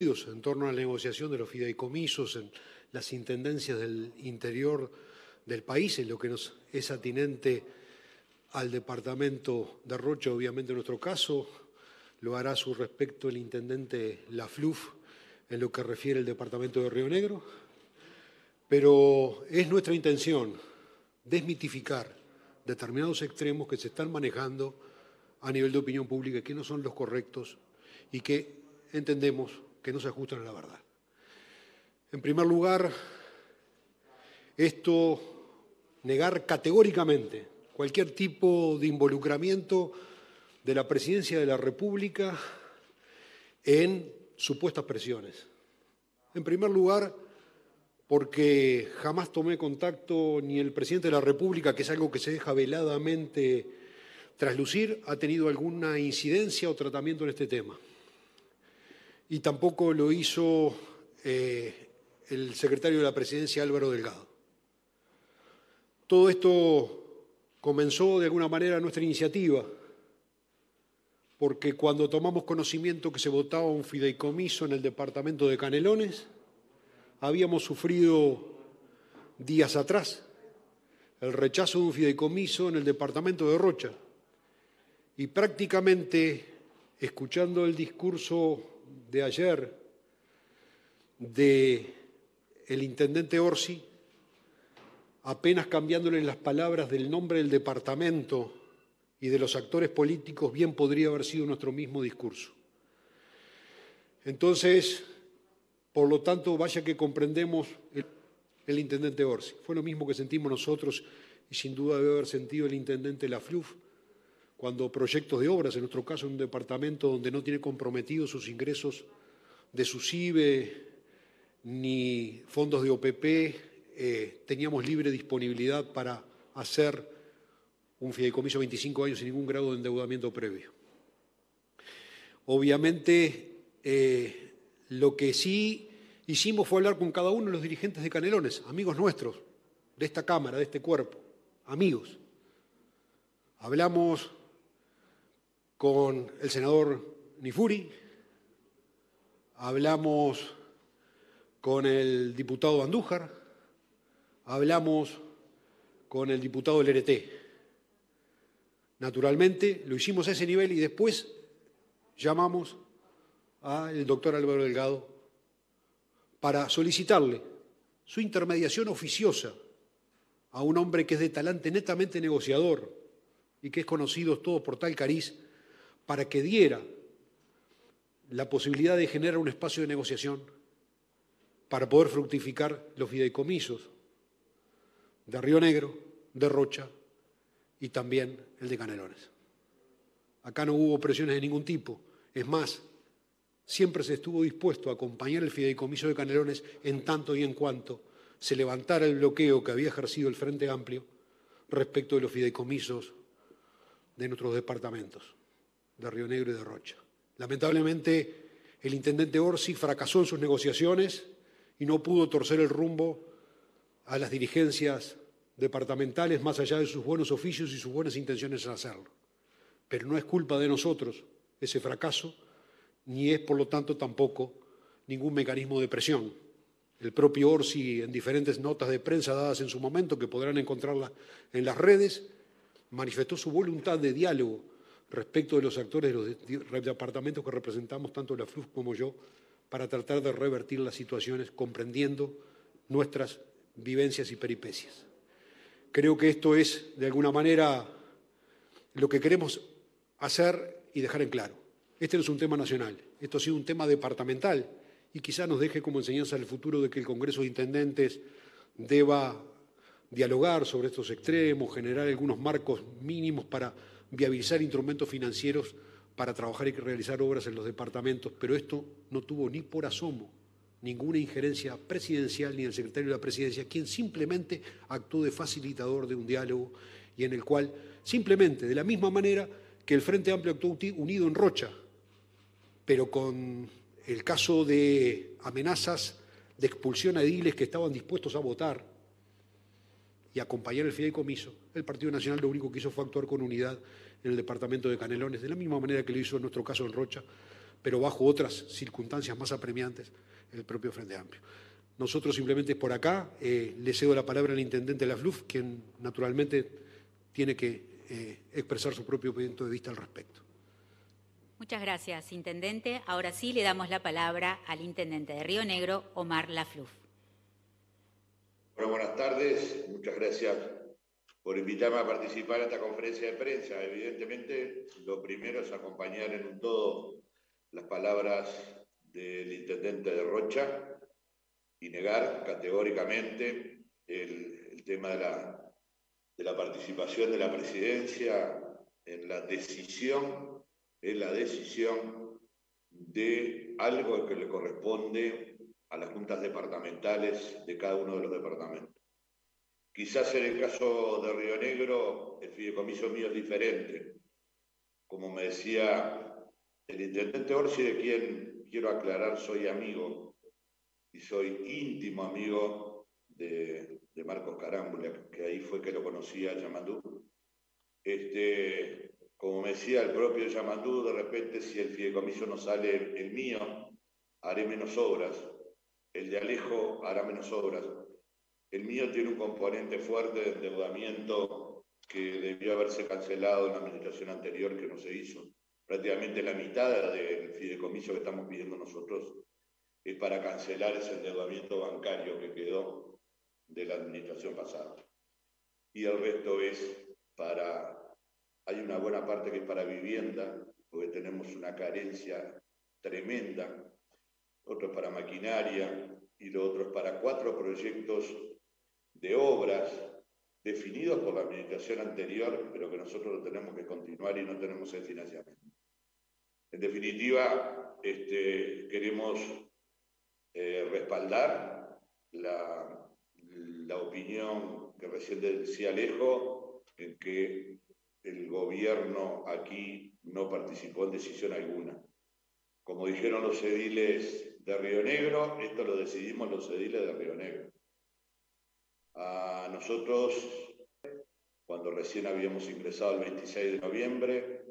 en torno a la negociación de los fideicomisos en las intendencias del interior del país, en lo que nos es atinente al departamento de Rocha, obviamente en nuestro caso, lo hará a su respecto el intendente Lafluf en lo que refiere al departamento de Río Negro, pero es nuestra intención desmitificar determinados extremos que se están manejando a nivel de opinión pública que no son los correctos y que entendemos que no se ajustan a la verdad. En primer lugar, esto negar categóricamente cualquier tipo de involucramiento de la presidencia de la República en supuestas presiones. En primer lugar, porque jamás tomé contacto ni el presidente de la República, que es algo que se deja veladamente traslucir, ha tenido alguna incidencia o tratamiento en este tema y tampoco lo hizo eh, el secretario de la presidencia Álvaro Delgado. Todo esto comenzó de alguna manera nuestra iniciativa, porque cuando tomamos conocimiento que se votaba un fideicomiso en el departamento de Canelones, habíamos sufrido días atrás el rechazo de un fideicomiso en el departamento de Rocha. Y prácticamente, escuchando el discurso de ayer de el intendente Orsi, apenas cambiándole las palabras del nombre del departamento y de los actores políticos, bien podría haber sido nuestro mismo discurso. Entonces, por lo tanto, vaya que comprendemos el, intendente Orsi. Fue lo mismo que sentimos nosotros y sin duda debe haber sentido el intendente Lafluf cuando proyectos de obras, en nuestro caso en un departamento donde no tiene comprometidos sus ingresos de SUSIBE ni fondos de OPP, eh, teníamos libre disponibilidad para hacer un fideicomiso 25 años sin ningún grado de endeudamiento previo. Obviamente, eh, lo que sí hicimos fue hablar con cada uno de los dirigentes de Canelones, amigos nuestros, de esta Cámara, de este cuerpo, amigos. Hablamos con el senador Nifuri, hablamos con el diputado Andújar, hablamos con el diputado del. Naturalmente, lo hicimos a ese nivel y después llamamos al doctor Álvaro Delgado para solicitarle su intermediación oficiosa a un hombre que es de talante netamente negociador y que es conocido todo por tal cariz para que diera la posibilidad de generar un espacio de negociación para poder fructificar los fideicomisos de Río Negro, de Rocha y también el de Canelones. Acá no hubo presiones de ningún tipo. Es más, siempre se estuvo dispuesto a acompañar el fideicomiso de Canelones en tanto y en cuanto se levantara el bloqueo que había ejercido el Frente Amplio respecto de los fideicomisos de nuestros departamentos de Río Negro y de Rocha. Lamentablemente, el intendente Orsi fracasó en sus negociaciones y no pudo torcer el rumbo a las dirigencias departamentales más allá de sus buenos oficios y sus buenas intenciones en hacerlo. Pero no es culpa de nosotros ese fracaso, ni es, por lo tanto, tampoco ningún mecanismo de presión. El propio Orsi, en diferentes notas de prensa dadas en su momento, que podrán encontrarla en las redes, manifestó su voluntad de diálogo respecto de los actores de los departamentos que representamos, tanto la FLUF como yo, para tratar de revertir las situaciones comprendiendo nuestras vivencias y peripecias. Creo que esto es, de alguna manera, lo que queremos hacer y dejar en claro. Este no es un tema nacional, esto ha sido un tema departamental y quizá nos deje como enseñanza el futuro de que el Congreso de Intendentes deba dialogar sobre estos extremos, generar algunos marcos mínimos para viabilizar instrumentos financieros para trabajar y realizar obras en los departamentos, pero esto no tuvo ni por asomo ninguna injerencia presidencial ni del secretario de la presidencia, quien simplemente actuó de facilitador de un diálogo y en el cual simplemente, de la misma manera que el Frente Amplio actuó unido en Rocha, pero con el caso de amenazas de expulsión a ediles que estaban dispuestos a votar y acompañar el fideicomiso, el Partido Nacional lo único que hizo fue actuar con unidad en el departamento de Canelones, de la misma manera que lo hizo en nuestro caso en Rocha, pero bajo otras circunstancias más apremiantes, el propio Frente Amplio. Nosotros simplemente por acá eh, le cedo la palabra al intendente de la FLUF, quien naturalmente tiene que eh, expresar su propio punto de vista al respecto. Muchas gracias, intendente. Ahora sí le damos la palabra al intendente de Río Negro, Omar Lafluf. Bueno, buenas tardes. Muchas gracias por invitarme a participar en esta conferencia de prensa. Evidentemente, lo primero es acompañar en un todo las palabras del intendente de Rocha y negar categóricamente el, tema de la, de la participación de la presidencia en la decisión, en la decisión de algo que le corresponde a las juntas departamentales de cada uno de los departamentos. Quizás en el caso de Río Negro el fideicomiso mío es diferente. Como me decía el intendente Orsi, de quien quiero aclarar soy amigo y soy íntimo amigo de, Marcos Carámbula, que ahí fue que lo conocía Yamandú. Este, como me decía el propio Yamandú, de repente si el fideicomiso no sale el mío, haré menos obras el de Alejo hará menos obras. El mío tiene un componente fuerte de endeudamiento que debió haberse cancelado en la administración anterior que no se hizo. Prácticamente la mitad del fideicomiso que estamos pidiendo nosotros es para cancelar ese endeudamiento bancario que quedó de la administración pasada. Y el resto es para, hay una buena parte que es para vivienda, porque tenemos una carencia tremenda otro es para maquinaria y lo otro es para cuatro proyectos de obras definidos por la administración anterior, pero que nosotros lo tenemos que continuar y no tenemos el financiamiento. En definitiva, este, queremos eh, respaldar la, la opinión que recién decía Alejo, en que el gobierno aquí no participó en decisión alguna. Como dijeron los ediles de Río Negro, esto lo decidimos los ediles de Río Negro. A nosotros, cuando recién habíamos ingresado el 26 de noviembre,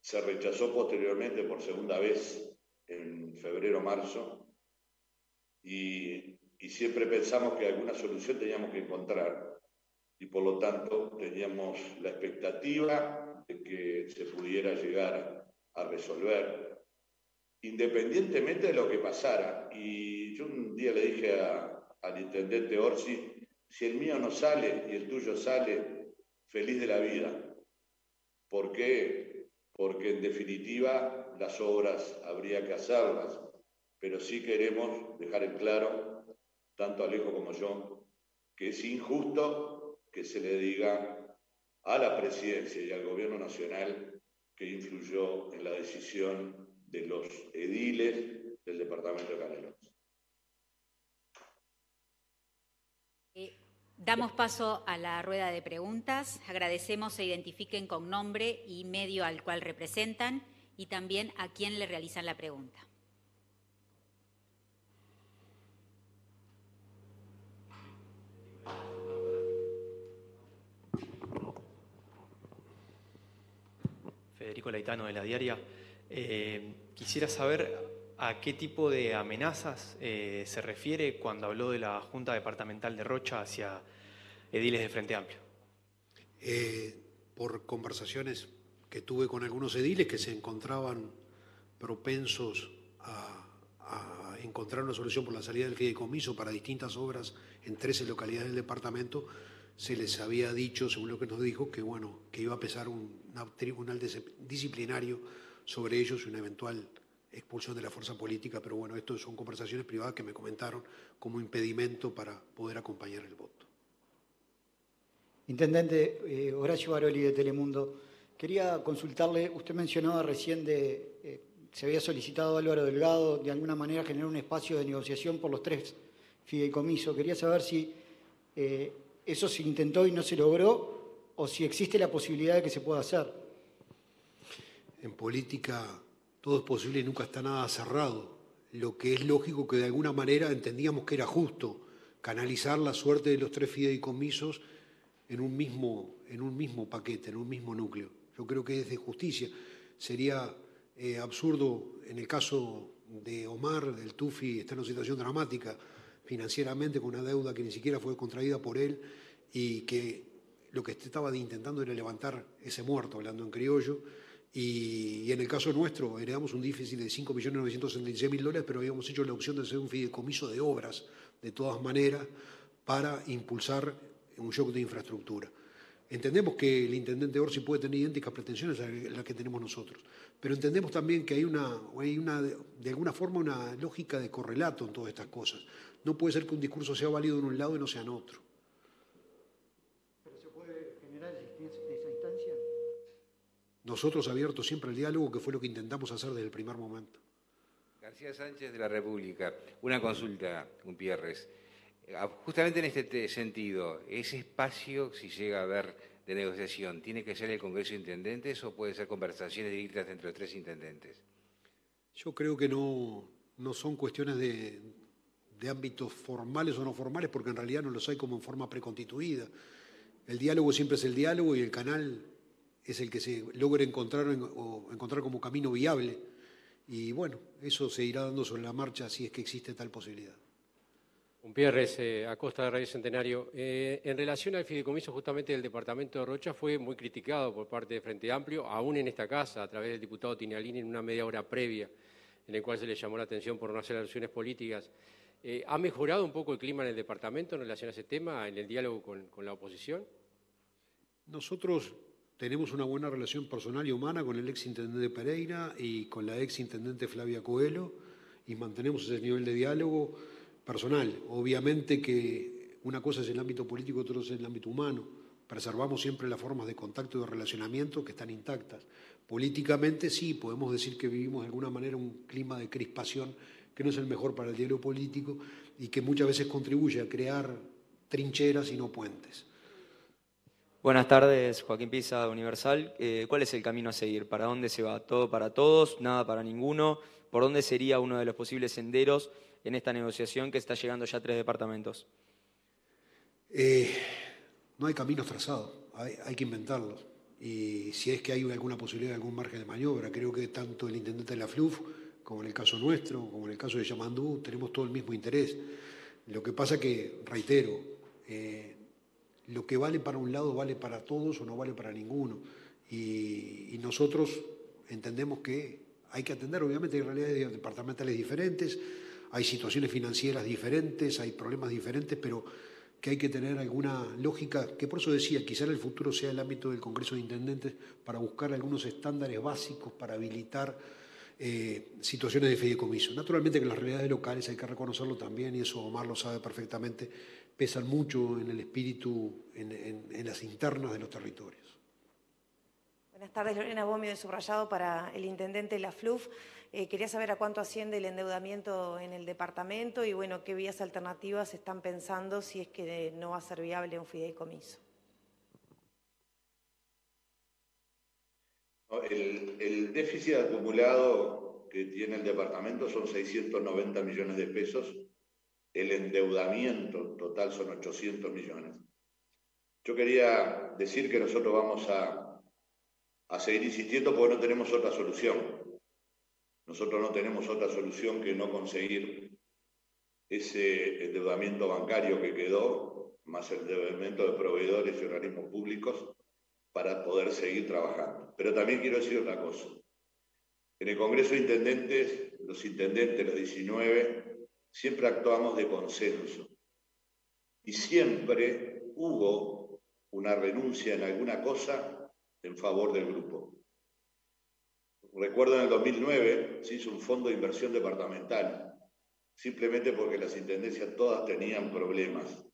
se rechazó posteriormente por segunda vez en febrero-marzo y, y siempre pensamos que alguna solución teníamos que encontrar y por lo tanto teníamos la expectativa de que se pudiera llegar a resolver independientemente de lo que pasara. Y yo un día le dije al intendente Orsi, si el mío no sale y el tuyo sale, feliz de la vida. ¿Por qué? Porque en definitiva las obras habría que hacerlas, pero sí queremos dejar en claro, tanto Alejo como yo, que es injusto que se le diga a la presidencia y al gobierno nacional que influyó en la decisión de los ediles del departamento de Canelones. Eh, damos paso a la rueda de preguntas. Agradecemos se identifiquen con nombre y medio al cual representan y también a quién le realizan la pregunta. Federico Laitano de la Diaria. Eh, quisiera saber a qué tipo de amenazas eh, se refiere cuando habló de la Junta Departamental de Rocha hacia ediles de Frente Amplio. Eh, por conversaciones que tuve con algunos ediles que se encontraban propensos a, a, encontrar una solución por la salida del fideicomiso para distintas obras en 13 localidades del departamento, se les había dicho, según lo que nos dijo, que bueno, que iba a pesar un, tribunal disciplinario sobre ellos y una eventual expulsión de la fuerza política, pero bueno, esto son conversaciones privadas que me comentaron como impedimento para poder acompañar el voto. Intendente eh, Horacio Baroli de Telemundo, quería consultarle, usted mencionaba recién de, eh, se había solicitado a Álvaro Delgado de alguna manera generar un espacio de negociación por los tres fideicomisos. Quería saber si eh, eso se intentó y no se logró o si existe la posibilidad de que se pueda hacer en política todo es posible y nunca está nada cerrado. Lo que es lógico que de alguna manera entendíamos que era justo canalizar la suerte de los tres fideicomisos en un mismo, en un mismo paquete, en un mismo núcleo. Yo creo que es de justicia. Sería eh, absurdo en el caso de Omar, del Tufi, está en una situación dramática financieramente con una deuda que ni siquiera fue contraída por él y que lo que estaba intentando era levantar ese muerto, hablando en criollo. Y, en el caso nuestro, heredamos un déficit de 5.966.000 dólares, pero habíamos hecho la opción de hacer un fideicomiso de obras, de todas maneras, para impulsar un shock de infraestructura. Entendemos que el intendente Orsi puede tener idénticas pretensiones a las que tenemos nosotros, pero entendemos también que hay una, hay una, de alguna forma una lógica de correlato en todas estas cosas. No puede ser que un discurso sea válido en un lado y no sea en otro. ¿Pero se puede generar esa instancia? Nosotros abiertos siempre al diálogo, que fue lo que intentamos hacer desde el primer momento. García Sánchez de la República. Una consulta, Gutiérrez. Ah, justamente en este sentido, ese espacio, si llega a haber de negociación, ¿tiene que ser el Congreso de Intendentes o puede ser conversaciones directas entre los tres intendentes? Yo creo que no, no son cuestiones de, de ámbitos formales o no formales, porque en realidad no los hay como en forma preconstituida. El diálogo siempre es el diálogo y el canal es el que se logre encontrar o encontrar como camino viable. Y bueno, eso se irá dando sobre la marcha si es que existe tal posibilidad. Gutiérrez, eh, a costa de Radio Centenario. Eh, en relación al fideicomiso justamente del departamento de Rocha fue muy criticado por parte de Frente Amplio, aún en esta casa, a través del diputado Tinalini en una media hora previa, en el cual se le llamó la atención por no hacer alusiones políticas. Eh, ¿Ha mejorado un poco el clima en el departamento en relación a ese tema, en el diálogo con, con la oposición? Nosotros tenemos una buena relación personal y humana con el ex intendente Pereira y con la ex intendente Flavia Coelho y mantenemos ese nivel de diálogo personal. Obviamente que una cosa es el ámbito político, otra es el ámbito humano. Preservamos siempre las formas de contacto y de relacionamiento que están intactas. Políticamente sí, podemos decir que vivimos de alguna manera un clima de crispación que no es el mejor para el diario político y que muchas veces contribuye a crear trincheras y no puentes. Buenas tardes, Joaquín Pisa, Universal. Eh, ¿Cuál es el camino a seguir? ¿Para dónde se va? ¿Todo para todos? ¿Nada para ninguno? ¿Por dónde sería uno de los posibles senderos en esta negociación que está llegando ya a tres departamentos? Eh, no hay caminos trazados, hay, que inventarlos. Y si es que hay alguna posibilidad de algún margen de maniobra, creo que tanto el intendente de la FLUF como en el caso nuestro, como en el caso de Yamandú, tenemos todo el mismo interés. Lo que pasa que, reitero, eh, lo que vale para un lado vale para todos o no vale para ninguno. Y, nosotros entendemos que hay que atender, obviamente, hay realidades departamentales diferentes, hay situaciones financieras diferentes, hay problemas diferentes, pero que hay que tener alguna lógica, que por eso decía, quizá en el futuro sea el ámbito del Congreso de Intendentes para buscar algunos estándares básicos para habilitar eh, situaciones de fideicomiso. Naturalmente que las realidades locales hay que reconocerlo también, y eso Omar lo sabe perfectamente, pesan mucho en el espíritu, en, las internas de los territorios. Buenas tardes, Lorena Bomi de Subrayado para el intendente La FLUF. Eh, quería saber a cuánto asciende el endeudamiento en el departamento y bueno, qué vías alternativas están pensando si es que no va a ser viable un fideicomiso. El, déficit acumulado que tiene el departamento son 690 millones de pesos, el endeudamiento total son 800 millones. Yo quería decir que nosotros vamos a, a seguir insistiendo porque no tenemos otra solución. Nosotros no tenemos otra solución que no conseguir ese endeudamiento bancario que quedó, más el endeudamiento de proveedores y organismos públicos, para poder seguir trabajando. Pero también quiero decir otra cosa. En el Congreso de Intendentes, los intendentes, los 19, siempre actuamos de consenso. Y siempre hubo una renuncia en alguna cosa en favor del grupo. Recuerdo en el 2009 se hizo un fondo de inversión departamental, simplemente porque las intendencias todas tenían problemas.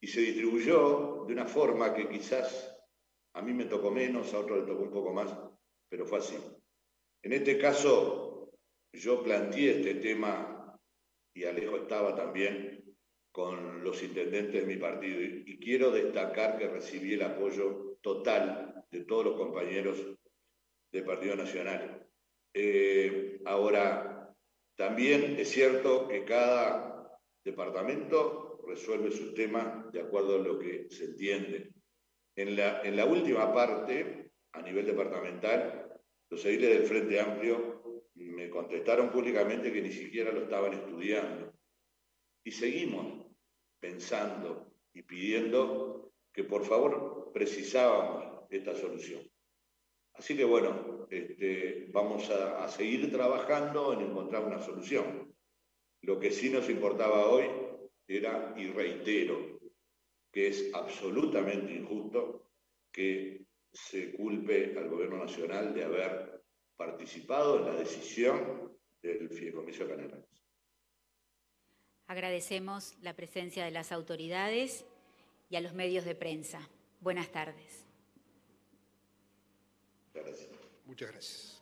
Y se distribuyó de una forma que quizás a mí me tocó menos, a otro le tocó un poco más, pero fue así. En este caso, yo planteé este tema, y Alejo estaba también, con los intendentes de mi partido, y, quiero destacar que recibí el apoyo total de todos los compañeros del Partido Nacional. Eh, ahora, también es cierto que cada departamento resuelve sus temas de acuerdo a lo que se entiende. En la, última parte, a nivel departamental, Los ediles del Frente Amplio me contestaron públicamente que ni siquiera lo estaban estudiando. Y seguimos pensando y pidiendo que por favor precisábamos esta solución. Así que bueno, este, vamos a, a seguir trabajando en encontrar una solución. Lo que sí nos importaba hoy era, y reitero, que es absolutamente injusto que se culpe al Gobierno Nacional de haber participado en la decisión del Fideicomiso Canelones. Agradecemos la presencia de las autoridades y a los medios de prensa. Buenas tardes. Gracias. Muchas gracias.